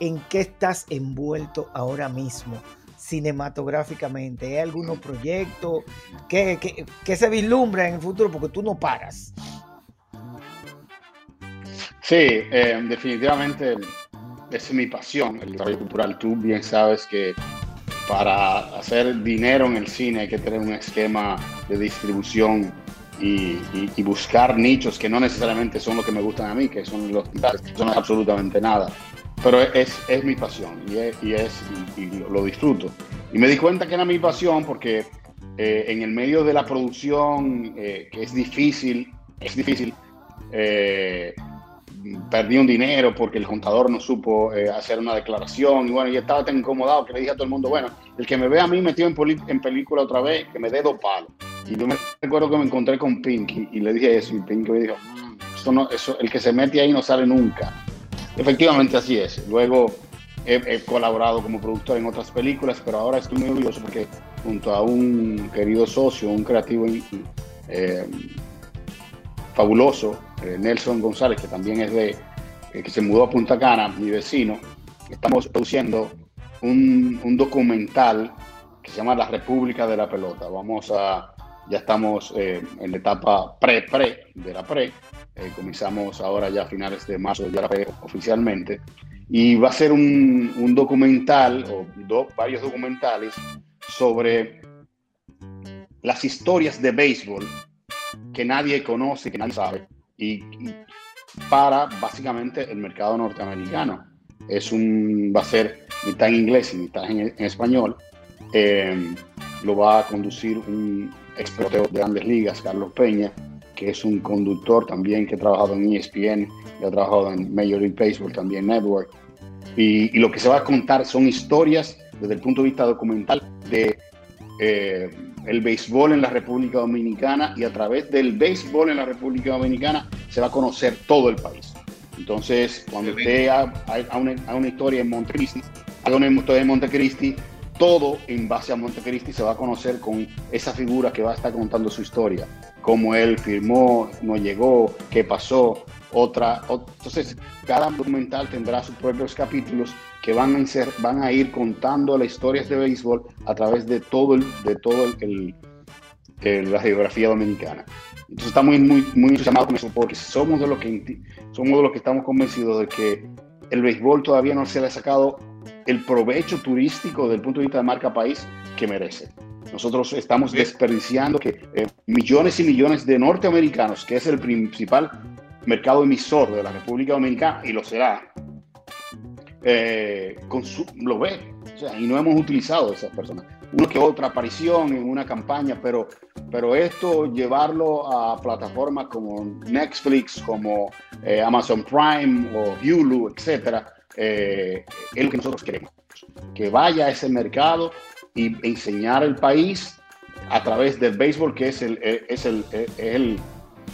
¿en qué estás envuelto ahora mismo? cinematográficamente? ¿Hay algunos proyectos que, se vislumbra en el futuro? Porque tú no paras. Sí, eh, definitivamente es mi pasión, el desarrollo cultural. Tú bien sabes que para hacer dinero en el cine hay que tener un esquema de distribución y, buscar nichos que no necesariamente son los que me gustan a mí, que son los que son absolutamente nada. Pero es, es mi pasión y, es, y, lo disfruto. Y me di cuenta que era mi pasión porque eh, en el medio de la producción, eh, que es difícil, es difícil, eh, perdí un dinero porque el contador no supo eh, hacer una declaración y bueno, yo estaba tan incomodado que le dije a todo el mundo, bueno, el que me ve a mí metido en, en película otra vez, que me dé dos palos. Y yo me recuerdo que me encontré con Pinky y le dije eso y Pinky me dijo, mm, eso no, eso, el que se mete ahí no sale nunca. Efectivamente así es. Luego he, colaborado como productor en otras películas, pero ahora estoy muy orgulloso porque junto a un querido socio, un creativo eh, fabuloso, eh, Nelson González, que también es de, eh, que se mudó a Punta Cana, mi vecino, estamos produciendo un, un, documental que se llama La República de la Pelota. Vamos a, ya estamos en la etapa pre-pre de la pre, comenzamos ahora ya a finales de marzo, ya la pre oficialmente, y va a ser un, un documental, o varios documentales, sobre las historias de béisbol que nadie conoce, que nadie sabe, y, para básicamente el mercado norteamericano. Es un, va a ser mitad en inglés y mitad en, español. Eh, lo va a conducir un experto de grandes ligas, Carlos Peña, que es un conductor también que ha trabajado en ESPN y ha trabajado en Major League Baseball, también Network. Y, lo que se va a contar son historias desde el punto de vista documental de eh, el béisbol en la República Dominicana y a través del béisbol en la República Dominicana se va a conocer todo el país. Entonces, cuando usted a, una, una, historia en Montecristi, haga una historia en Montecristi, todo en base a Montecristi se va a conocer con esa figura que va a estar contando su historia, cómo él firmó, no llegó, qué pasó, otra, entonces cada documental tendrá sus propios capítulos que van a, ser, van a ir contando las historias de béisbol a través de todo el, de todo el, la geografía dominicana. Entonces estamos muy, muy entusiasmados con eso porque somos de los que somos de los que estamos convencidos de que el béisbol todavía no se le ha sacado el provecho turístico desde el punto de vista de marca país que merece. Nosotros estamos desperdiciando que eh, millones y millones de norteamericanos, que es el principal mercado emisor de la República Dominicana, y lo será, eh, lo ve. y no hemos utilizado esas personas. Una que otra aparición en una campaña, pero, pero esto llevarlo a plataformas como Netflix, como eh, Amazon Prime o Hulu, etcétera, eh, es lo que nosotros queremos. Que vaya a ese mercado y enseñar el país a través del béisbol, que es el, es el, es el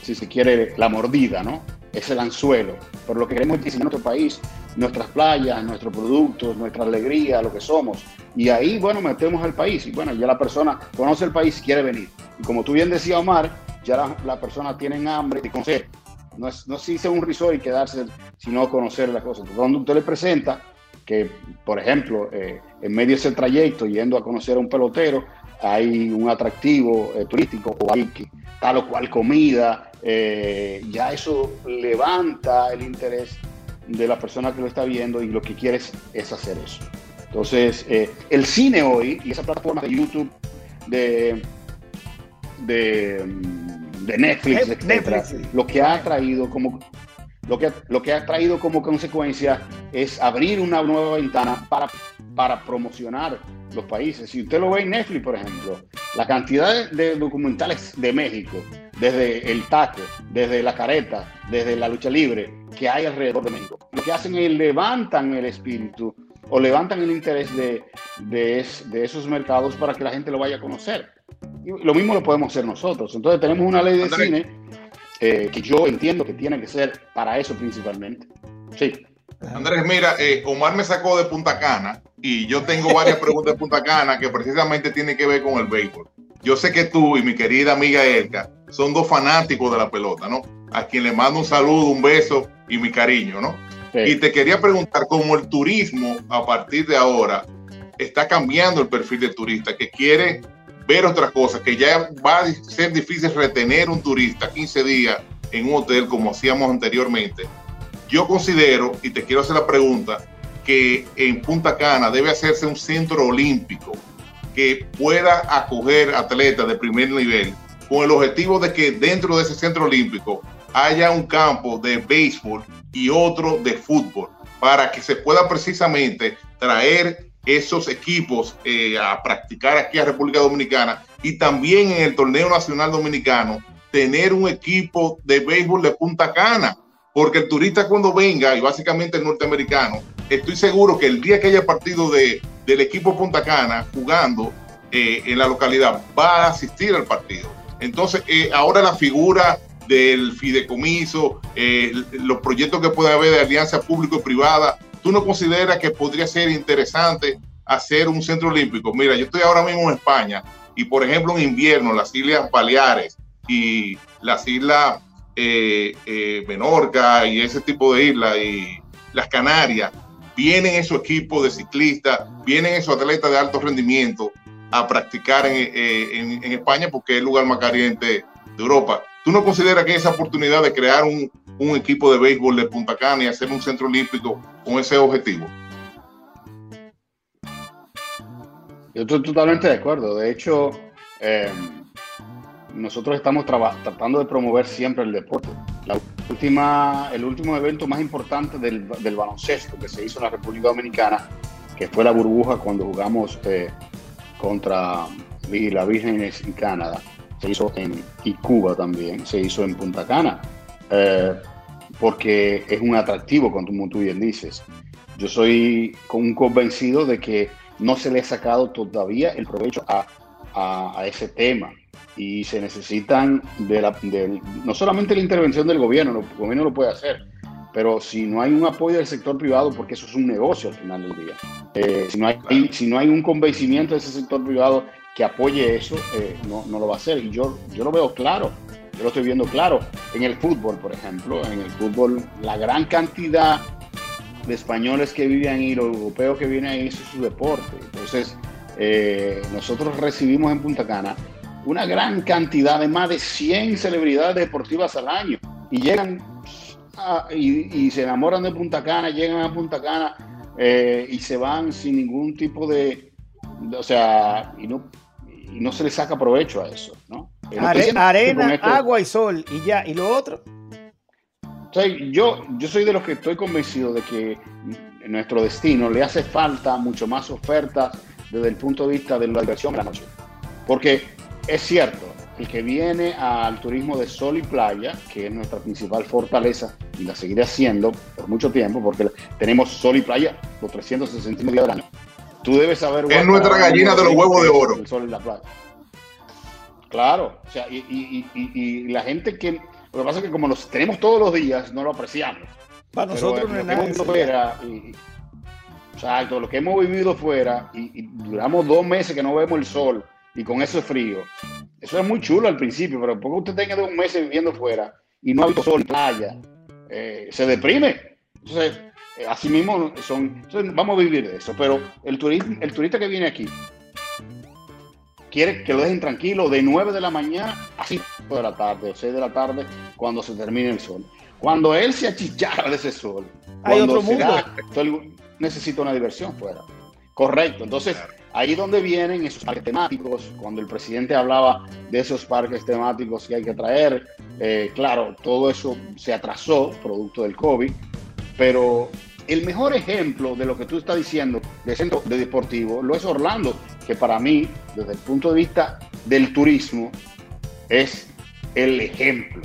si se quiere, la mordida, ¿no? Es el anzuelo. Por lo que queremos es diseñar nuestro país, nuestras playas, nuestros productos, nuestra alegría, lo que somos. Y ahí, bueno, metemos al país. Y bueno, ya la persona conoce el país y quiere venir. Y como tú bien decías, Omar, ya la, persona tiene hambre de conocer. No es, no es un risor y quedarse, sino conocer las cosas. cuando usted le presenta que, por ejemplo, eh, en medio de ese trayecto, yendo a conocer a un pelotero, hay un atractivo eh, turístico o hay tal o cual comida, eh, ya eso levanta el interés de la persona que lo está viendo y lo que quiere es, hacer eso. Entonces, el cine hoy y esa plataforma de YouTube, de, de, Netflix, lo que ha traído como lo que, lo que ha traído como consecuencia es abrir una nueva ventana para, para promocionar los países. Si usted lo ve en Netflix, por ejemplo, la cantidad de documentales de México, desde el taco, desde la careta, desde la lucha libre que hay alrededor de México. Lo que hacen es levantan el espíritu o levantan el interés de, de, esos mercados para que la gente lo vaya a conocer. Lo mismo lo podemos hacer nosotros. Entonces tenemos una ley de cine eh, que yo entiendo que tiene que ser para eso principalmente. Sí. Andrés, mira, eh, Omar me sacó de Punta Cana y yo tengo varias preguntas de Punta Cana que precisamente tienen que ver con el béisbol. Yo sé que tú y mi querida amiga Elka son dos fanáticos de la pelota, ¿no? A quien le mando un saludo, un beso y mi cariño, ¿no? Y te quería preguntar cómo el turismo a partir de ahora está cambiando el perfil del turista que quiere ver otras cosas, que ya va a ser difícil retener un turista 15 días en un hotel como hacíamos anteriormente. Yo considero, y te quiero hacer la pregunta, que en Punta Cana debe hacerse un centro olímpico que pueda acoger atletas de primer nivel con el objetivo de que dentro de ese centro olímpico haya un campo de béisbol y otro de fútbol para que se pueda precisamente traer esos equipos eh, a practicar aquí a República Dominicana y también en el torneo nacional dominicano tener un equipo de béisbol de Punta Cana, porque el turista cuando venga y básicamente el norteamericano estoy seguro que el día que haya partido de, del equipo Punta Cana jugando eh, en la localidad, va a asistir al partido. Entonces, eh, ahora la figura del fideicomiso, los proyectos que puede haber de alianza público-privada, ¿tú no consideras que podría ser interesante hacer un centro olímpico? Mira, yo estoy ahora mismo en España y, por ejemplo, en invierno, las Islas Baleares y las Islas eh, eh, Menorca y ese tipo de islas y las Canarias, vienen esos equipos de ciclistas, vienen esos atletas de alto rendimiento a practicar en, en España porque es el lugar más caliente de Europa. ¿Tú no consideras que esa oportunidad de crear un, un equipo de béisbol de Punta Cana y hacer un centro olímpico con ese objetivo. Yo estoy totalmente de acuerdo. De hecho, em, nosotros estamos tratando de promover siempre el deporte. La última, el último evento más importante del, del, baloncesto que se hizo en la República Dominicana, que fue la burbuja cuando jugamos eh, contra la Virgen en Canadá, se hizo en y Cuba también, se hizo en Punta Cana. Eh, porque es un atractivo, como tú bien dices. Yo soy un convencido de que no se le ha sacado todavía el provecho a, a, ese tema y se necesitan de la, no solamente la intervención del gobierno, el gobierno lo puede hacer, pero si no hay un apoyo del sector privado, porque eso es un negocio al final del día, eh, si, no hay, si no hay un convencimiento de ese sector privado que apoye eso, eh, no, no, lo va a hacer. Y yo, yo lo veo claro. Yo lo estoy viendo claro. En el fútbol, por ejemplo, en el fútbol, la gran cantidad de españoles que viven ahí, los europeos que vienen ahí, eso es su deporte. Entonces, eh, nosotros recibimos en Punta Cana una gran cantidad de más de 100 celebridades deportivas al año y llegan y, se enamoran de Punta Cana, llegan a Punta Cana eh, y se van sin ningún tipo de, o sea, y no, y no se le saca provecho a eso, ¿no? arena, agua y sol y ya, y lo otro. yo, yo soy de los que estoy convencido de que en nuestro destino le hace falta mucho más ofertas desde el punto de vista de la diversión de la noche. Porque es cierto, el que viene al turismo de sol y playa, que es nuestra principal fortaleza y la seguiré haciendo por mucho tiempo, porque tenemos sol y playa los 360 días del año. Tú debes saber. Es nuestra gallina de los huevos de oro. El sol y la playa. Claro, o sea, y, la gente que. Lo que pasa es que como los tenemos todos los días, no lo apreciamos. Para nosotros no es nada. Fuera, y, exacto, lo que hemos vivido fuera y, duramos dos meses que no vemos el sol y con eso es frío. Eso es muy chulo al principio, pero porque usted tenga dos meses viviendo fuera y no ha visto sol, playa, eh, se deprime. Entonces, eh, así mismo son, vamos a vivir de eso. Pero el, turismo, el turista que viene aquí quiere que lo dejen tranquilo de 9 de la mañana a 5 de la tarde o 6 de la tarde cuando se termine el sol. Cuando él se achicharra de ese sol, hay otro mundo. necesita una diversión fuera. Correcto. Entonces, ahí donde vienen esos parques temáticos, cuando el presidente hablaba de esos parques temáticos que hay que traer, eh, claro, todo eso se atrasó producto del COVID, pero el mejor ejemplo de lo que tú estás diciendo de centro de deportivo lo es Orlando, que para mí, desde el punto de vista del turismo, es el ejemplo.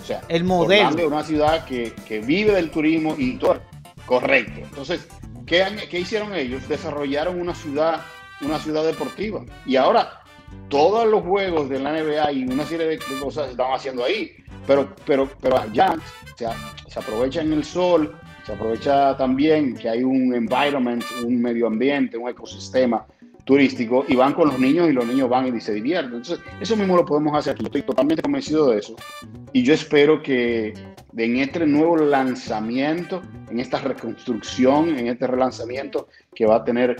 O sea, el modelo. Orlando es una ciudad que, vive del turismo y todo. Correcto. Entonces, ¿qué, ¿qué hicieron ellos? Desarrollaron una ciudad, una ciudad deportiva. Y ahora todos los juegos de la NBA y una serie de, cosas se están haciendo ahí. Pero, pero, pero allá se, se aprovechan el sol, se aprovecha también que hay un environment, un medio ambiente, un ecosistema turístico y van con los niños y los niños van y se divierten. Entonces, eso mismo lo podemos hacer aquí. Estoy totalmente convencido de eso. Y yo espero que en este nuevo lanzamiento, en esta reconstrucción, en este relanzamiento que va a tener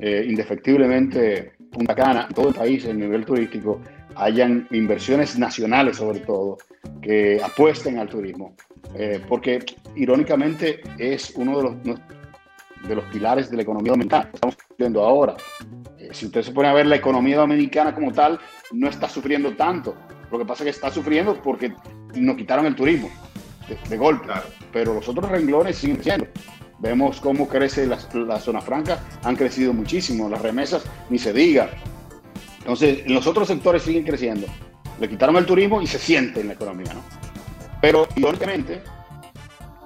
eh, indefectiblemente Punta Cana, todo el país en nivel turístico, hayan inversiones nacionales sobre todo que apuesten al turismo eh, porque irónicamente es uno de los, de los pilares de la economía dominicana. Estamos viendo ahora. Eh, si usted se pone a ver la economía dominicana como tal, no está sufriendo tanto. Lo que pasa es que está sufriendo porque nos quitaron el turismo de, golpe. Pero los otros renglones siguen creciendo. Vemos cómo crece la, la, zona franca, han crecido muchísimo, las remesas ni se diga. Entonces, los otros sectores siguen creciendo. Le quitaron el turismo y se siente en la economía, ¿no? Pero, irónicamente,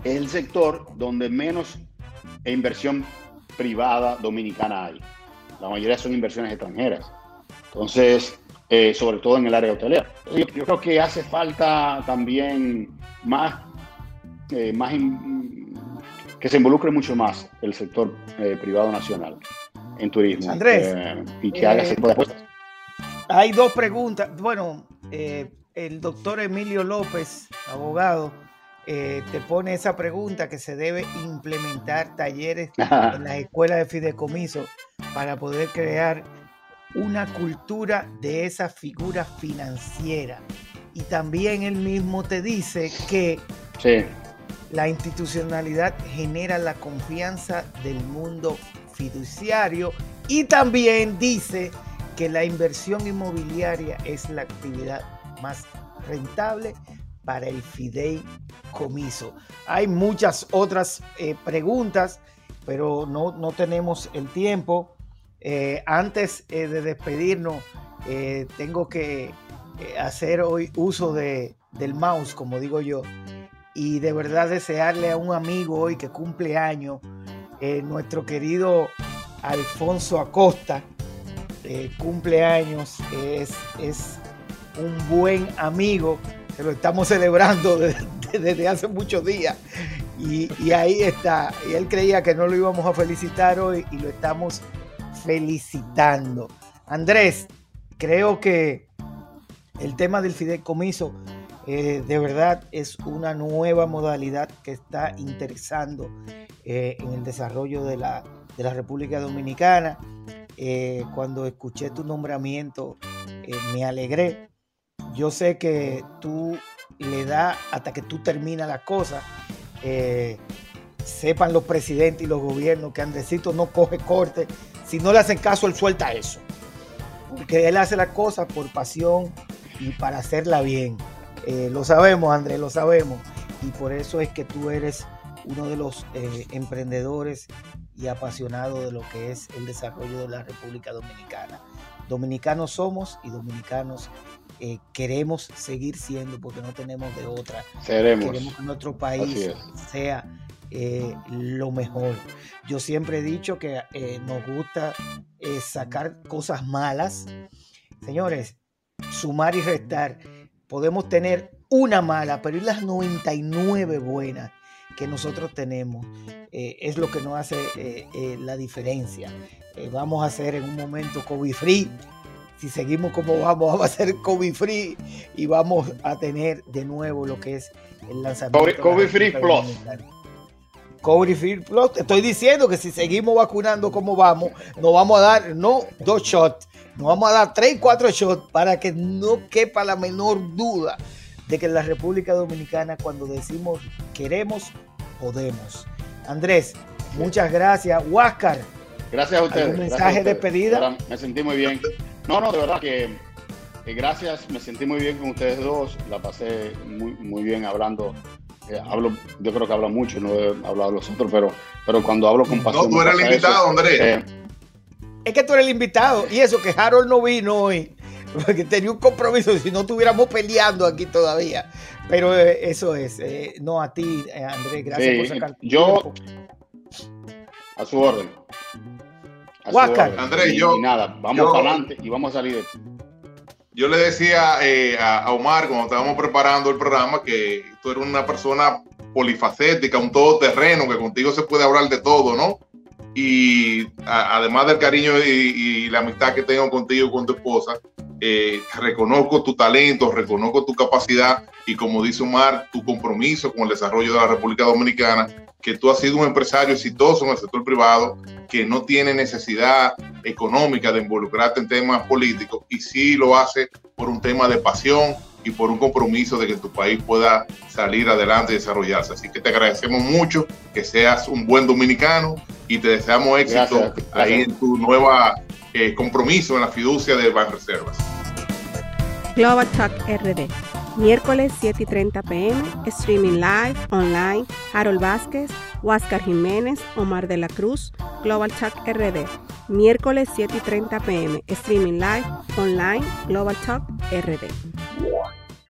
es el sector donde menos inversión privada dominicana hay. La mayoría son inversiones extranjeras. Entonces, eh, sobre todo en el área hotelera. Yo, creo que hace falta también más, eh, más que se involucre mucho más el sector eh, privado nacional en turismo. Andrés. Y que haga ese tipo de apuestas. Hay dos preguntas. Bueno, el doctor Emilio López, abogado, te pone esa pregunta que se debe implementar talleres en las escuelas de fideicomiso para poder crear una cultura de esa figura financiera. Y también él mismo te dice que la institucionalidad genera la confianza del mundo fiduciario y también dice que la inversión inmobiliaria es la actividad más rentable para el fideicomiso. Hay muchas otras eh, preguntas, pero no, no tenemos el tiempo. Eh, antes eh, de despedirnos, tengo que hacer hoy uso de, del mouse, como digo yo, y de verdad desearle a un amigo hoy que cumple años, nuestro querido Alfonso Acosta, cumple años, es, es un buen amigo, que lo estamos celebrando desde, hace muchos días. Y, ahí está. Y él creía que no lo íbamos a felicitar hoy y lo estamos felicitando. Andrés, creo que el tema del fideicomiso eh, de verdad es una nueva modalidad que está interesando eh, en el desarrollo de la, República Dominicana. Eh, cuando escuché tu nombramiento me alegré. Yo sé que tú le das hasta que tú terminas la cosa. sepan los presidentes y los gobiernos que Andresito no coge corte si no le hacen caso, él suelta eso. Porque él hace la cosa por pasión y para hacerla bien. Eh, lo sabemos, Andrés, lo sabemos. Y por eso es que tú eres uno de los eh, emprendedores y apasionados de lo que es el desarrollo de la República Dominicana. Dominicanos somos y dominicanos eh, queremos seguir siendo porque no tenemos de otra. Seremos. Queremos que nuestro país sea eh, lo mejor. Yo siempre he dicho que eh, nos gusta sacar cosas malas. Señores, sumar y restar. Podemos tener una mala, pero y las 99 buenas que nosotros tenemos es lo que nos hace la diferencia. vamos a hacer en un momento COVID free. Si seguimos como vamos, va a ser COVID free y vamos a tener de nuevo lo que es el lanzamiento. COVID, free plus. COVID Plus. Te estoy diciendo que si seguimos vacunando como vamos, nos vamos a dar no dos shots, nos vamos a dar tres, cuatro shots para que no quepa la menor duda de que en la República Dominicana cuando decimos queremos, podemos. Andrés, muchas gracias. Huáscar. Gracias a ustedes. Un mensaje de despedida. Me sentí muy bien. No, no, de verdad que, gracias. Me sentí muy bien con ustedes dos. La pasé muy, muy bien hablando eh, hablo, yo creo que hablo mucho, no he hablado los otros, pero, pero cuando hablo con pasión. No, tú eres el invitado, Andrés. Eh, es que tú eres el invitado, y eso que Harold no vino hoy, porque tenía un compromiso, si no estuviéramos peleando aquí todavía. Pero eh, eso es, no a ti, Andrés, gracias por sacar. Yo, a su orden. A Andrés, yo. Y nada, vamos para adelante y vamos a salir de esto. Yo le decía eh, a Omar cuando estábamos preparando el programa que tú eres una persona polifacética, un todoterreno, que contigo se puede hablar de todo, ¿no? Y además del cariño y, la amistad que tengo contigo y con tu esposa, eh, reconozco tu talento, reconozco tu capacidad y como dice Omar, tu compromiso con el desarrollo de la República Dominicana que tú has sido un empresario exitoso en el sector privado, que no tiene necesidad económica de involucrarte en temas políticos y sí lo hace por un tema de pasión y por un compromiso de que tu país pueda salir adelante y desarrollarse. Así que te agradecemos mucho que seas un buen dominicano y te deseamos éxito ahí en tu nueva eh, compromiso en la fiducia de Banreservas. Global Talk RD Miércoles 7 y 30 pm, streaming live, online, Harold Vázquez, Huáscar Jiménez, Omar de la Cruz, Global Talk RD. Miércoles 7 y 30 pm, streaming live, online, Global Talk RD.